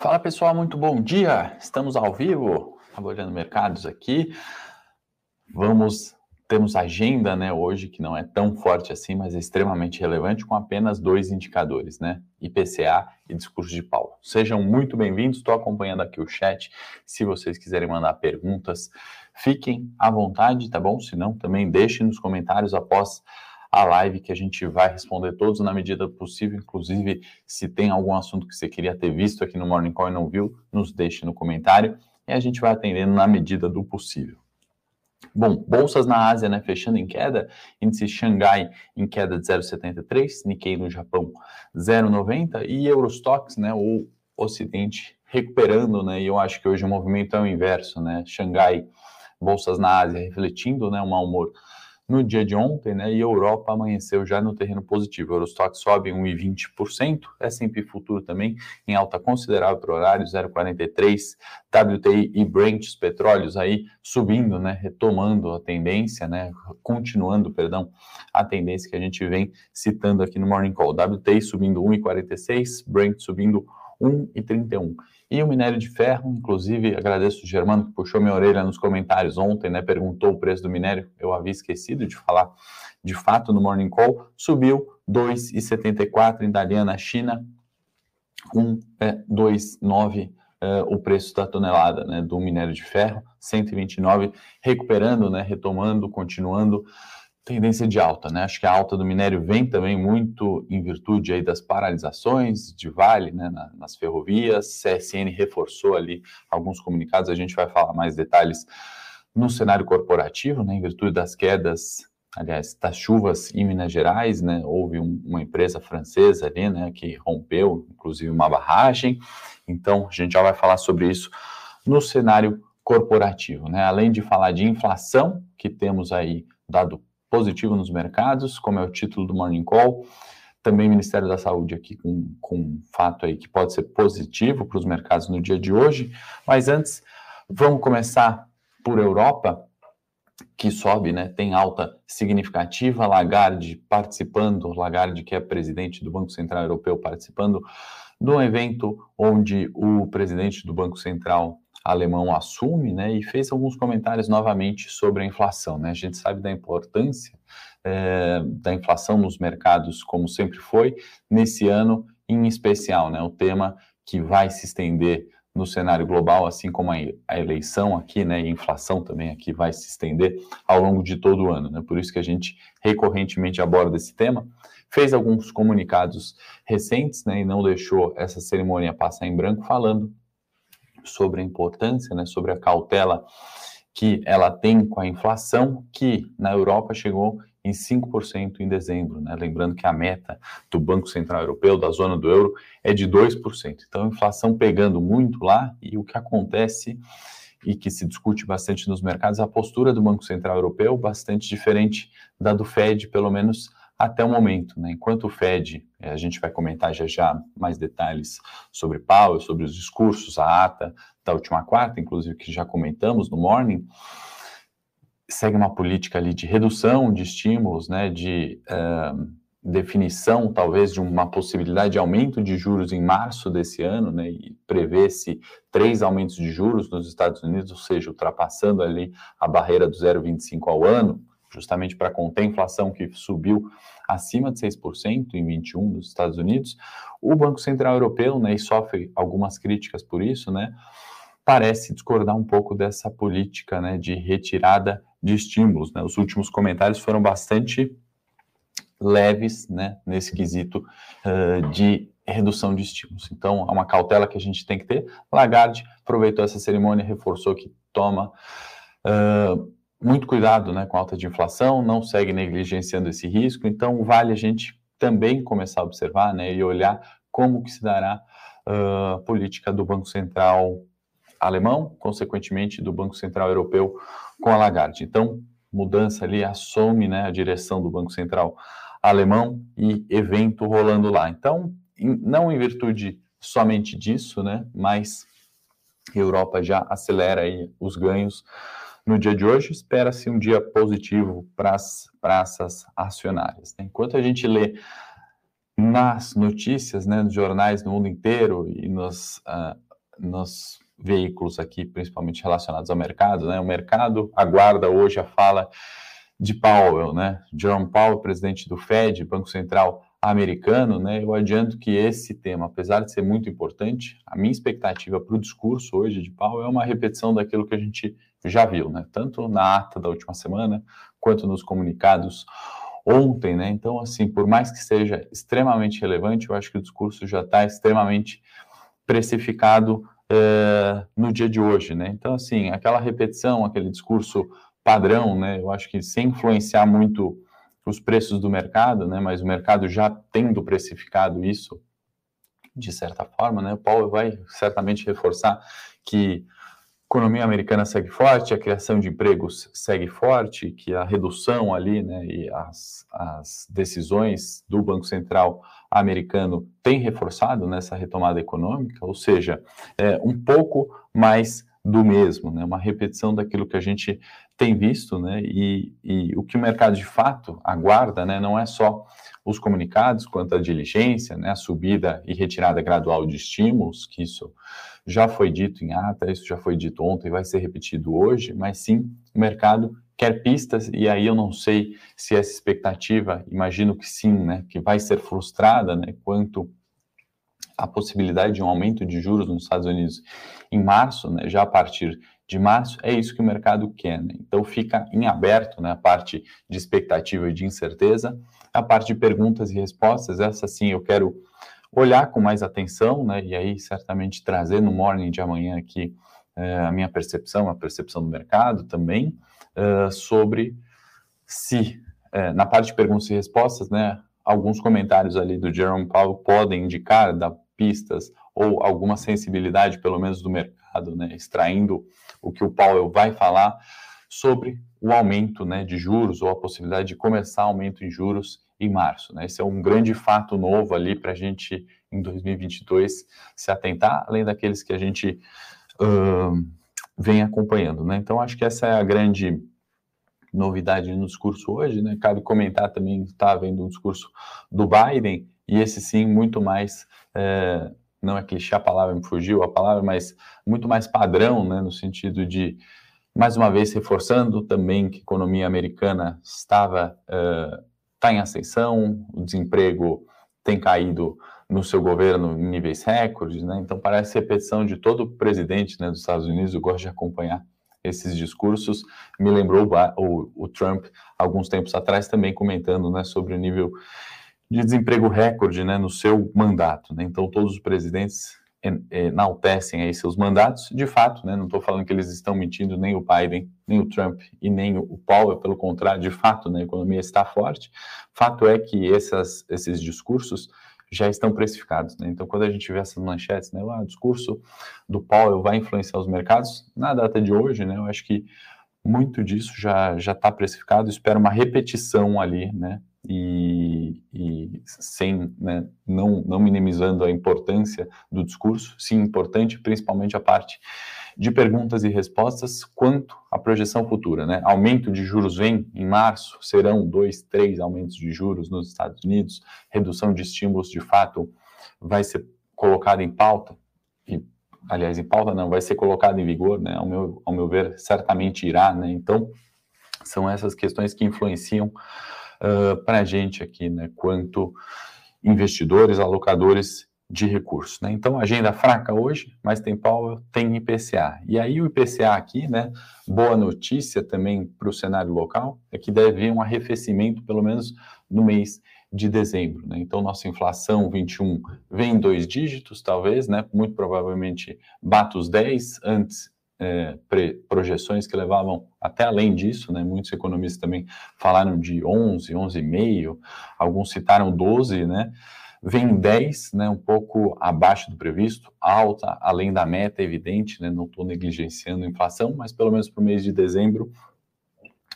Fala pessoal, muito bom dia. Estamos ao vivo, trabalhando mercados aqui. Vamos temos agenda, né, hoje que não é tão forte assim, mas é extremamente relevante com apenas dois indicadores, né, IPCA e discurso de Paulo. Sejam muito bem-vindos. Estou acompanhando aqui o chat. Se vocês quiserem mandar perguntas, fiquem à vontade, tá bom? Se não, também deixem nos comentários após a live que a gente vai responder todos na medida possível. Inclusive, se tem algum assunto que você queria ter visto aqui no Morning Call e não viu, nos deixe no comentário e a gente vai atendendo na medida do possível. Bom, bolsas na Ásia, né, fechando em queda, índice Xangai em queda de 0,73, Nikkei no Japão 0,90 e Eurostox, né, o Ocidente recuperando, né, e eu acho que hoje o movimento é o inverso, né, Xangai, bolsas na Ásia refletindo, né, um mau humor no dia de ontem, né, e a Europa amanheceu já no terreno positivo. O Eurostock sobe 1,20%, S&P Futuro também em alta considerável para o horário, 0,43%, WTI e Brent, os petróleos aí subindo, né, retomando a tendência, né, continuando, perdão, a tendência que a gente vem citando aqui no Morning Call. WTI subindo 1,46%, Brent subindo 1,31. E o minério de ferro, inclusive, agradeço o Germano que puxou minha orelha nos comentários ontem, né? Perguntou o preço do minério, eu havia esquecido de falar de fato no Morning Call, subiu 2,74 em Dalian China, 1,29 é, o preço da tonelada né, do minério de ferro, 129, recuperando, né, retomando, continuando tendência de alta, né? Acho que a alta do minério vem também muito em virtude aí das paralisações de Vale, né, na, nas ferrovias. CSN reforçou ali alguns comunicados. A gente vai falar mais detalhes no cenário corporativo, né, em virtude das quedas, aliás, das chuvas em Minas Gerais, né? Houve um, uma empresa francesa ali, né, que rompeu, inclusive uma barragem. Então, a gente já vai falar sobre isso no cenário corporativo, né? Além de falar de inflação, que temos aí dado positivo nos mercados, como é o título do Morning Call. Também Ministério da Saúde aqui com, com um fato aí que pode ser positivo para os mercados no dia de hoje. Mas antes, vamos começar por Europa, que sobe, né, tem alta significativa, Lagarde participando, Lagarde que é presidente do Banco Central Europeu participando do evento onde o presidente do Banco Central alemão assume, né, e fez alguns comentários novamente sobre a inflação, né, a gente sabe da importância é, da inflação nos mercados, como sempre foi, nesse ano em especial, né, o tema que vai se estender no cenário global, assim como a eleição aqui, né, e a inflação também aqui vai se estender ao longo de todo o ano, né, por isso que a gente recorrentemente aborda esse tema, fez alguns comunicados recentes, né, e não deixou essa cerimônia passar em branco, falando sobre a importância, né, sobre a cautela que ela tem com a inflação, que na Europa chegou em 5% em dezembro, né? Lembrando que a meta do Banco Central Europeu, da zona do euro, é de 2%. Então, a inflação pegando muito lá, e o que acontece e que se discute bastante nos mercados, a postura do Banco Central Europeu bastante diferente da do Fed, pelo menos até o momento. Né? Enquanto o Fed, eh, a gente vai comentar já já mais detalhes sobre Powell, sobre os discursos, a ata da última quarta, inclusive que já comentamos no Morning, segue uma política ali de redução de estímulos, né, de uh, definição talvez de uma possibilidade de aumento de juros em março desse ano, né, e prevê-se três aumentos de juros nos Estados Unidos, ou seja, ultrapassando ali a barreira do 0,25 ao ano, justamente para conter a inflação que subiu acima de 6% em 21 nos Estados Unidos, o Banco Central Europeu, né, e sofre algumas críticas por isso, né, parece discordar um pouco dessa política, né, de retirada de estímulos, né, os últimos comentários foram bastante leves, né, nesse quesito uh, de redução de estímulos. Então, é uma cautela que a gente tem que ter. Lagarde aproveitou essa cerimônia, reforçou que toma uh, muito cuidado né, com a alta de inflação, não segue negligenciando esse risco, então vale a gente também começar a observar né, e olhar como que se dará a política do Banco Central alemão, consequentemente do Banco Central Europeu com a Lagarde. Então, mudança ali assume né, a direção do Banco Central alemão e evento rolando lá. Então, em, não em virtude somente disso, né, mas Europa já acelera aí os ganhos no dia de hoje, espera-se um dia positivo para as praças acionárias. Né? Enquanto a gente lê nas notícias, né, nos jornais no mundo inteiro e nos uh, nos veículos aqui, principalmente relacionados ao mercado, né? O mercado aguarda hoje a fala de Powell, né? Jerome Powell, presidente do Fed, Banco Central americano, né? Eu adianto que esse tema, apesar de ser muito importante, a minha expectativa para o discurso hoje de Powell é uma repetição daquilo que a gente já viu, né? Tanto na ata da última semana quanto nos comunicados ontem, né? Então, assim, por mais que seja extremamente relevante, eu acho que o discurso já está extremamente precificado uh, no dia de hoje, né? Então, assim, aquela repetição, aquele discurso padrão, né? Eu acho que sem influenciar muito os preços do mercado, né? Mas o mercado já tendo precificado isso de certa forma, né? O Paulo vai certamente reforçar que economia americana segue forte, a criação de empregos segue forte, que a redução ali, né, e as, as decisões do Banco Central americano têm reforçado nessa retomada econômica, ou seja, é, um pouco mais do mesmo, né, uma repetição daquilo que a gente tem visto, né, e, e o que o mercado de fato aguarda, né, não é só os comunicados quanto à diligência, né, a subida e retirada gradual de estímulos, que isso já foi dito em ata, isso já foi dito ontem, vai ser repetido hoje, mas sim, o mercado quer pistas, e aí eu não sei se essa expectativa, imagino que sim, né, que vai ser frustrada, né, quanto à possibilidade de um aumento de juros nos Estados Unidos em março, né, já a partir de março, é isso que o mercado quer. Né? Então fica em aberto né, a parte de expectativa e de incerteza, a parte de perguntas e respostas, essa sim eu quero olhar com mais atenção, né, e aí certamente trazer no morning de amanhã aqui é, a minha percepção, a percepção do mercado também, é, sobre se, é, na parte de perguntas e respostas, né, alguns comentários ali do Jerome Powell podem indicar, dar pistas ou alguma sensibilidade, pelo menos do mercado, né, extraindo o que o Powell vai falar sobre o aumento né, de juros ou a possibilidade de começar aumento em juros em março. Né? Esse é um grande fato novo ali para a gente, em 2022, se atentar, além daqueles que a gente uh, vem acompanhando. Né? Então, acho que essa é a grande novidade no discurso hoje. Né? Cabe comentar também, está havendo um discurso do Biden, e esse sim, muito mais. É, não é clichê a palavra, me fugiu a palavra, mas muito mais padrão, né, no sentido de, mais uma vez, reforçando também que a economia americana estava está em ascensão, o desemprego tem caído no seu governo em níveis recordes, né? Então parece repetição de todo o presidente né, dos Estados Unidos. Eu gosto de acompanhar esses discursos. Me lembrou o, o Trump alguns tempos atrás também comentando, né, sobre o nível de desemprego recorde, né, no seu mandato. Né? Então todos os presidentes enaltecem aí seus mandatos, de fato, né, não estou falando que eles estão mentindo, nem o Biden, nem o Trump e nem o Powell, pelo contrário, de fato, né, a economia está forte. Fato é que essas, esses discursos já estão precificados, né? Então, quando a gente vê essas manchetes, né, o discurso do Powell vai influenciar os mercados, na data de hoje, né, eu acho que muito disso já já está precificado, espero uma repetição ali, né, e, e sem, né, não, não minimizando a importância do discurso, sim importante, principalmente a parte de perguntas e respostas quanto à projeção futura. Né? Aumento de juros vem em março, serão dois, três aumentos de juros nos Estados Unidos, redução de estímulos de fato vai ser colocada em pauta, e, aliás, em pauta não, vai ser colocada em vigor, né? ao, meu, ao meu ver, certamente irá. Né? Então, são essas questões que influenciam uh, para a gente aqui, né, quanto investidores, alocadores de recursos. Né? Então, agenda fraca hoje, mas tem Powell, tem IPCA. E aí o IPCA aqui, né, boa notícia também para o cenário local, é que deve haver um arrefecimento, pelo menos no mês de dezembro. Né? Então, nossa inflação 21 vem em dois dígitos, talvez, né? muito provavelmente bate os 10, antes é, projeções que levavam até além disso, né? Muitos economistas também falaram de 11, 11,5, alguns citaram 12, né? Vem 10, né? Um pouco abaixo do previsto, alta, além da meta, evidente, né? Não estou negligenciando a inflação, mas pelo menos para o mês de dezembro,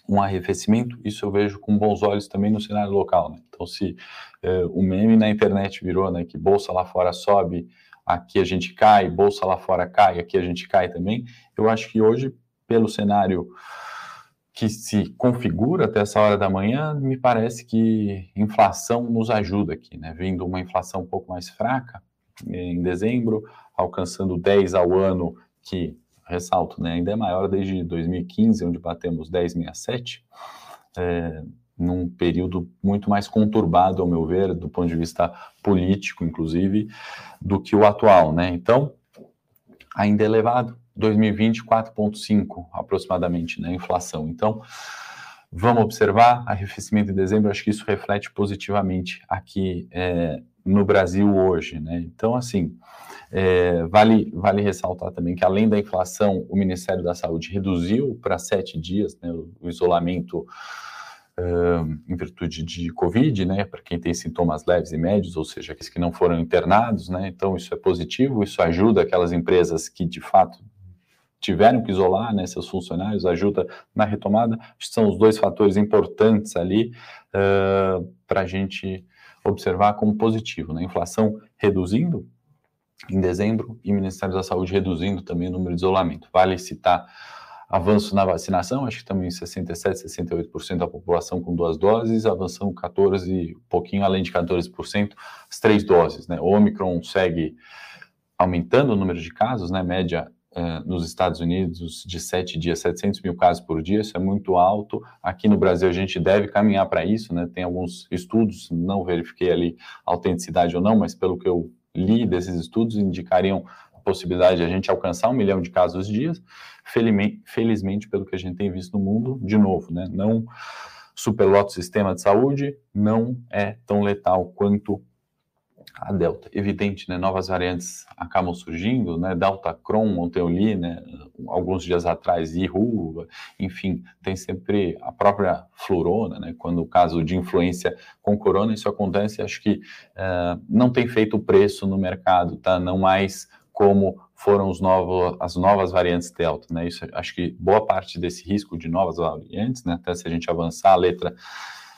um arrefecimento, isso eu vejo com bons olhos também no cenário local, né? Então, se é, o meme na internet virou, né, que bolsa lá fora sobe, aqui a gente cai, bolsa lá fora cai, aqui a gente cai também. Eu acho que hoje, pelo cenário que se configura até essa hora da manhã, me parece que inflação nos ajuda aqui, né? Vindo uma inflação um pouco mais fraca em dezembro, alcançando 10 ao ano, que, ressalto, né, ainda é maior desde 2015, onde batemos 10,67, é, num período muito mais conturbado, ao meu ver, do ponto de vista político, inclusive, do que o atual, né? Então, ainda elevado, 2020, 4,5 aproximadamente, né, inflação. Então, vamos observar arrefecimento em dezembro, acho que isso reflete positivamente aqui é, no Brasil hoje, né? Então, assim, é, vale, vale ressaltar também que, além da inflação, o Ministério da Saúde reduziu para sete dias né, o, isolamento em virtude de Covid, né, para quem tem sintomas leves e médios, ou seja, aqueles que não foram internados, né, então isso é positivo, isso ajuda aquelas empresas que de fato tiveram que isolar né, seus funcionários, ajuda na retomada, são os dois fatores importantes ali uh, para a gente observar como positivo, né, inflação reduzindo em dezembro e Ministério da Saúde reduzindo também o número de isolamento. Vale citar avanço na vacinação, acho que também 67, 68% da população com duas doses, avançando 14, um pouquinho além de 14%, as três doses, né? O Omicron segue aumentando o número de casos, né? Média eh, nos Estados Unidos de sete dias, 700 mil casos por dia, isso é muito alto. Aqui no Brasil a gente deve caminhar para isso, né? Tem alguns estudos, não verifiquei ali a autenticidade ou não, mas pelo que eu li desses estudos, indicariam possibilidade de a gente alcançar um milhão de casos dias. Felizmente, felizmente, pelo que a gente tem visto no mundo, de novo, né, não superlota o sistema de saúde, não é tão letal quanto a Delta. Evidente, né, novas variantes acabam surgindo, né, Delta Cron, ontem eu li, né, alguns dias atrás, Ihu, enfim, tem sempre a própria florona, né, quando o caso de influência com corona, isso acontece, acho que uh, não tem feito preço no mercado, tá, não mais como foram os novos, as novas variantes Delta, né? Isso, acho que boa parte desse risco de novas variantes, né? Até se a gente avançar a letra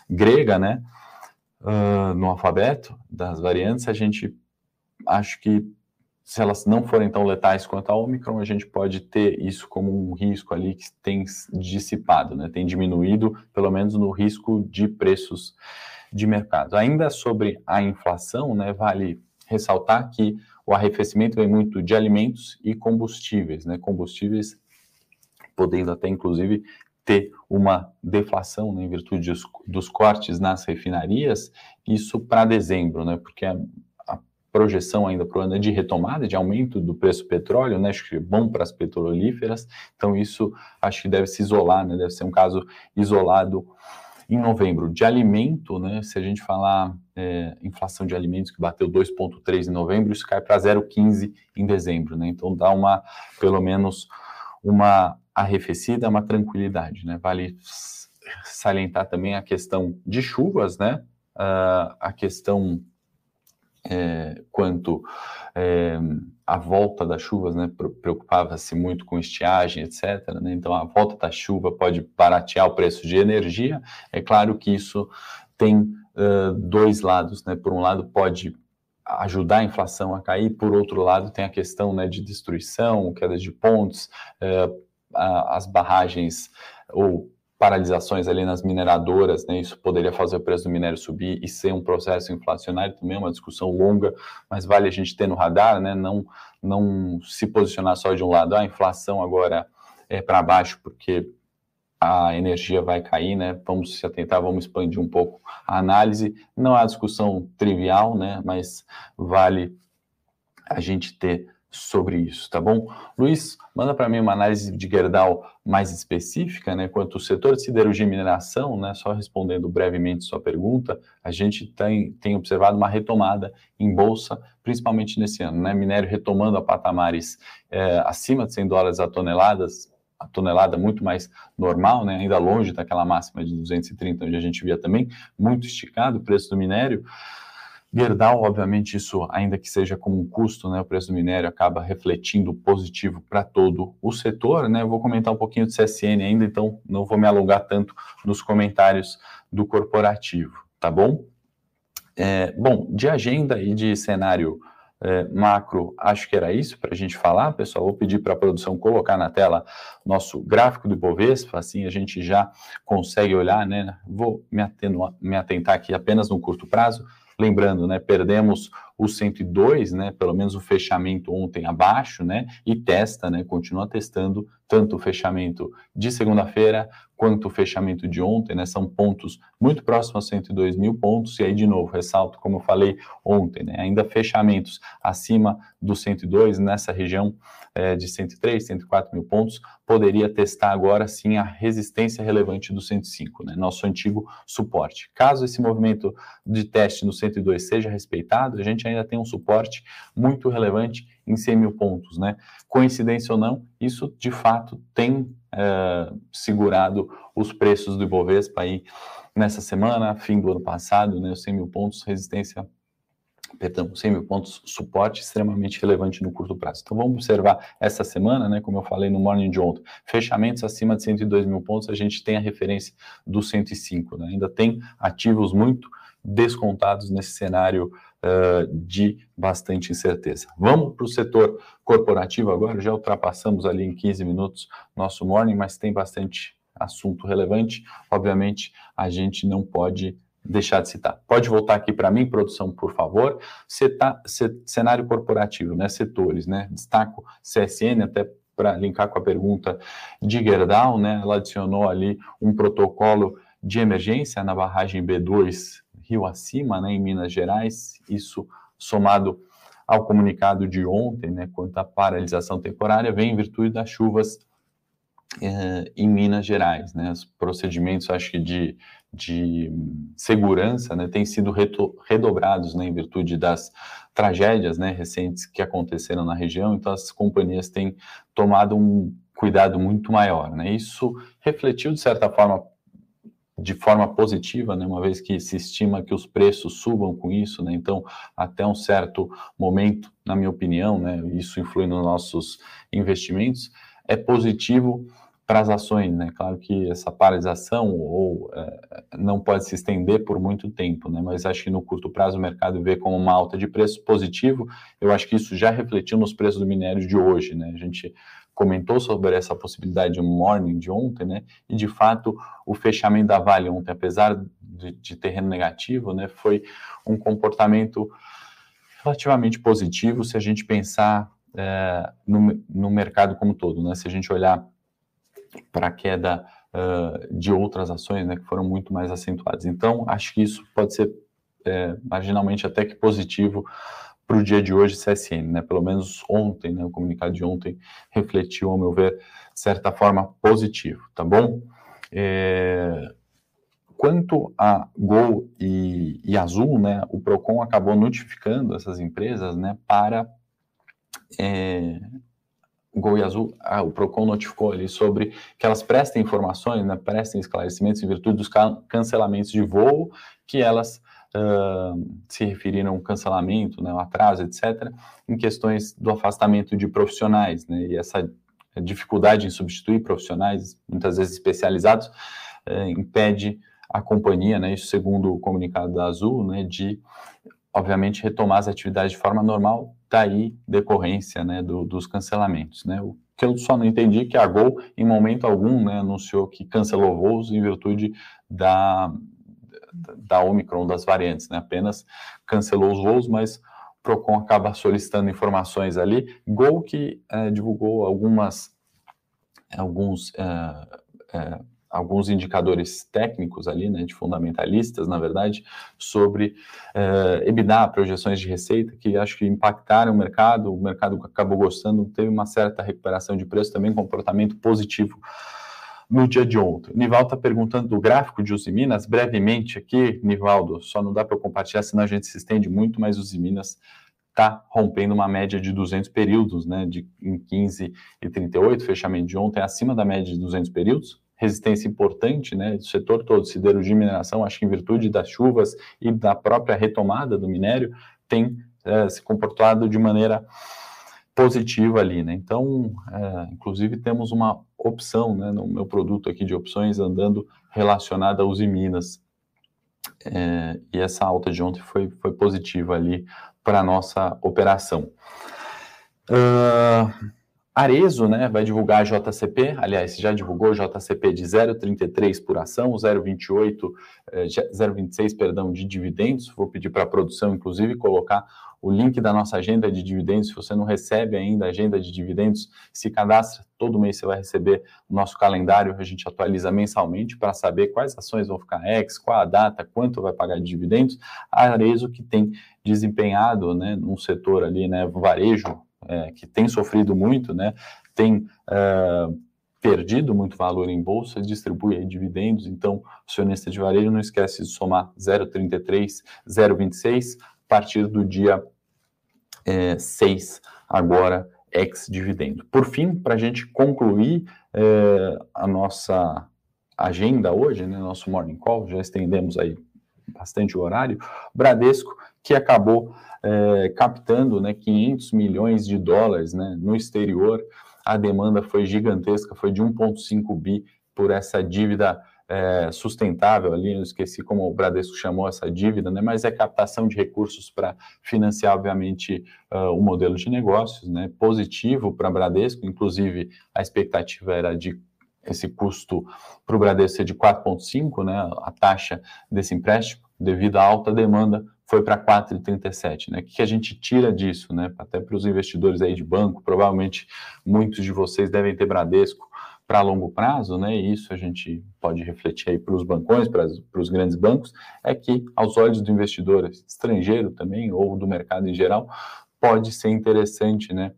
grega, né? Uh, no alfabeto das variantes, a gente acho que se elas não forem tão letais quanto a Omicron, a gente pode ter isso como um risco ali que tem dissipado, né? Tem diminuído, pelo menos no risco de preços de mercado. Ainda sobre a inflação, né? Vale ressaltar que o arrefecimento vem muito de alimentos e combustíveis, né? Combustíveis podendo até, inclusive, ter uma deflação né, em virtude dos, dos, cortes nas refinarias, isso para dezembro, né? Porque a, a projeção ainda para o ano é de retomada, de aumento do preço do petróleo, né? Acho que é bom para as petrolíferas, então isso acho que deve se isolar, né? Deve ser um caso isolado em novembro. De alimento, né, se a gente falar é, inflação de alimentos que bateu 2,3 em novembro, isso cai para 0,15 em dezembro. Né? Então dá uma, pelo menos, uma arrefecida, uma tranquilidade. Né? Vale salientar também a questão de chuvas, né? Uh, a questão é, quanto é, a volta das chuvas, né, preocupava-se muito com estiagem, etc. Né, então, a volta da chuva pode baratear o preço de energia. É claro que isso tem uh, dois lados, né? Por um lado, pode ajudar a inflação a cair, por outro lado, tem a questão né, de destruição, quedas de pontos, uh, as barragens ou paralisações ali nas mineradoras, né? Isso poderia fazer o preço do minério subir e ser um processo inflacionário também, é uma discussão longa, mas vale a gente ter no radar, né? Não, não se posicionar só de um lado, ah, a inflação agora é para baixo porque a energia vai cair, né? Vamos se atentar, vamos expandir um pouco a análise. Não é uma discussão trivial, né? Mas vale a gente ter sobre isso, tá bom? Luiz, manda para mim uma análise de Gerdau mais específica, né? Quanto ao setor de siderurgia e mineração, né? Só respondendo brevemente sua pergunta, a gente tem, tem observado uma retomada em bolsa, principalmente nesse ano, né? Minério retomando a patamares é, acima de 100 dólares a toneladas, a tonelada muito mais normal, né? Ainda longe daquela máxima de 230, onde a gente via também muito esticado o preço do minério. Gerdau, obviamente, isso, ainda que seja como um custo, né, o preço do minério acaba refletindo positivo para todo o setor, né? Eu vou comentar um pouquinho do CSN ainda, então não vou me alongar tanto nos comentários do corporativo, tá bom? É, bom, de agenda e de cenário é, macro, acho que era isso para a gente falar, pessoal. Vou pedir para a produção colocar na tela nosso gráfico do Ibovespa, assim a gente já consegue olhar, né? Vou me, me atentar aqui apenas no curto prazo Lembrando, né, perdemos o 102, né, pelo menos o fechamento ontem abaixo, né, e testa, né, continua testando tanto o fechamento de segunda-feira quanto o fechamento de ontem, né, são pontos muito próximos a 102 mil pontos, e aí, de novo, ressalto, como eu falei ontem, né, ainda fechamentos acima do 102, nessa região é, de 103, 104 mil pontos, poderia testar agora sim a resistência relevante do 105, né, nosso antigo suporte. Caso esse movimento de teste no 102 seja respeitado, a gente ainda tem um suporte muito relevante em 100 mil pontos, né? Coincidência ou não, isso de fato tem é, segurado os preços do Ibovespa aí nessa semana, fim do ano passado, né? Os 100 mil pontos, resistência perdão, 100 mil pontos, suporte extremamente relevante no curto prazo. Então vamos observar essa semana, né, como eu falei no morning de ontem, fechamentos acima de 102 mil pontos, a gente tem a referência do 105, né? ainda tem ativos muito descontados nesse cenário uh, de bastante incerteza. Vamos para o setor corporativo agora, já ultrapassamos ali em 15 minutos nosso morning, mas tem bastante assunto relevante. Obviamente, a gente não pode deixar de citar. Pode voltar aqui para mim, produção, por favor. Ceta, cenário corporativo, né? Setores, né? Destaco CSN até para linkar com a pergunta de Gerdau, né? Ela adicionou ali um protocolo de emergência na barragem B2 Rio Acima, né, em Minas Gerais, isso somado ao comunicado de ontem, né, quanto à paralisação temporária, vem em virtude das chuvas eh, em Minas Gerais, né, os procedimentos, acho que de, de segurança, né, têm sido redobrados, né, em virtude das tragédias, né, recentes que aconteceram na região, então as companhias têm tomado um cuidado muito maior, né, isso refletiu, de certa forma, de forma positiva, né, uma vez que se estima que os preços subam com isso, né, então até um certo momento, na minha opinião, né, isso influi nos nossos investimentos, é positivo para as ações, né? Claro que essa paralisação ou é, não pode se estender por muito tempo, né? Mas acho que no curto prazo o mercado vê como uma alta de preço positivo. Eu acho que isso já refletiu nos preços do minério de hoje, né? A gente comentou sobre essa possibilidade de morning de ontem, né? E de fato o fechamento da Vale ontem, apesar de, de terreno negativo, né, foi um comportamento relativamente positivo se a gente pensar é, no, no mercado como todo, né? Se a gente olhar para a queda uh, de outras ações, né, que foram muito mais acentuadas. Então, acho que isso pode ser é, marginalmente até que positivo para o dia de hoje CSN, né? Pelo menos ontem, né? O comunicado de ontem refletiu, ao meu ver, certa forma positivo, tá bom? É... Quanto a Gol e, e, Azul, né? O Procon acabou notificando essas empresas, né? Para é... Gol e Azul, ah, o Procon notificou ali sobre que elas prestem informações, né? Prestem esclarecimentos em virtude dos cancelamentos de voo que elas uh, se referiram ao cancelamento, né, ao atraso, etc., em questões do afastamento de profissionais, né, e essa dificuldade em substituir profissionais, muitas vezes especializados, uh, impede a companhia, né, isso segundo o comunicado da Azul, né, de, obviamente, retomar as atividades de forma normal, daí decorrência, né, do, dos cancelamentos, né, o que eu só não entendi é que a Gol, em momento algum, né, anunciou que cancelou voos em virtude da, da Omicron, das variantes, né? Apenas cancelou os voos, mas o Procon acaba solicitando informações ali. Gol que é, divulgou algumas, alguns, é, é, alguns indicadores técnicos ali, né, de fundamentalistas, na verdade, sobre é, EBITDA, projeções de receita, que acho que impactaram o mercado, o mercado acabou gostando, teve uma certa recuperação de preço, também comportamento positivo no dia de ontem. Nivaldo está perguntando do gráfico de Usiminas, brevemente aqui, Nivaldo, só não dá para eu compartilhar, senão a gente se estende muito, mas Usiminas está rompendo uma média de 200 períodos, né, de, em 15 e 38, fechamento de ontem, acima da média de 200 períodos, resistência importante, né, do setor todo, siderurgia e mineração, acho que em virtude das chuvas e da própria retomada do minério, tem é, se comportado de maneira positiva ali, né? Então, é, inclusive temos uma opção, né, no meu produto aqui de opções andando relacionada a Uzi Minas. É, e essa alta de ontem foi, foi positiva ali para a nossa operação. Uh, Arezo, né, vai divulgar a JCP, aliás, já divulgou JCP de 0,33 por ação, 0,28, 0,26, perdão, de dividendos. Vou pedir para a produção, inclusive, colocar o link da nossa agenda de dividendos. Se você não recebe ainda a agenda de dividendos, se cadastra. Todo mês você vai receber o nosso calendário. A gente atualiza mensalmente para saber quais ações vão ficar ex, qual a data, quanto vai pagar de dividendos. A Arezo que tem desempenhado, né, num setor ali, né, varejo, é, que tem sofrido muito, né, tem é, perdido muito valor em bolsa, distribui dividendos, então o acionista de varejo não esquece de somar 0,33, 0,26 a partir do dia é, 6, agora ex-dividendo. Por fim, para a gente concluir é, a nossa agenda hoje, né, nosso morning call, já estendemos aí bastante o horário, Bradesco, que acabou é, captando né, 500 milhões de dólares né, no exterior. A demanda foi gigantesca, foi de 1,5 bi por essa dívida é, sustentável ali, eu esqueci como o Bradesco chamou essa dívida, né, mas é captação de recursos para financiar, obviamente, uh, o modelo de negócios, né, positivo para Bradesco, inclusive a expectativa era de esse custo para o Bradesco ser de 4,5, né, a taxa desse empréstimo, devido à alta demanda, foi para 4,37, né? O que a gente tira disso, né? Até para os investidores aí de banco, provavelmente muitos de vocês devem ter Bradesco para longo prazo, né? E isso a gente pode refletir aí para os bancões, para, os grandes bancos, é que aos olhos do investidor estrangeiro também ou do mercado em geral, pode ser interessante, né?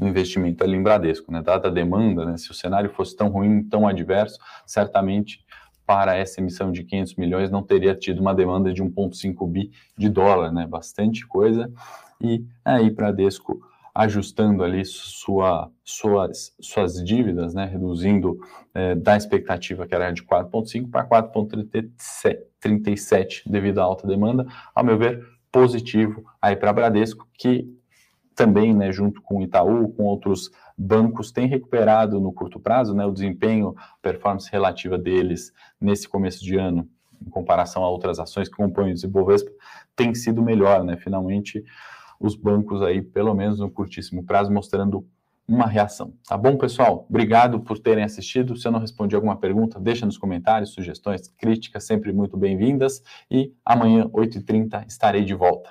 O investimento ali em Bradesco, né? Dada a demanda, né? Se o cenário fosse tão ruim, tão adverso, certamente para essa emissão de 500 milhões não teria tido uma demanda de 1,5 bi de dólar, né? Bastante coisa. E aí, Bradesco ajustando ali sua, suas, suas dívidas, né? Reduzindo é, da expectativa que era de 4,5 para 4,37 devido à alta demanda. Ao meu ver, positivo aí para Bradesco, que também, né, junto com Itaú, com outros bancos, tem recuperado no curto prazo, né, o desempenho, performance relativa deles nesse começo de ano, em comparação a outras ações que compõem o Ibovespa, tem sido melhor, né, finalmente os bancos aí, pelo menos no curtíssimo prazo, mostrando uma reação. Tá bom, pessoal? Obrigado por terem assistido. Se eu não respondi alguma pergunta, deixa nos comentários, sugestões, críticas, sempre muito bem-vindas. E amanhã, 8h30, estarei de volta.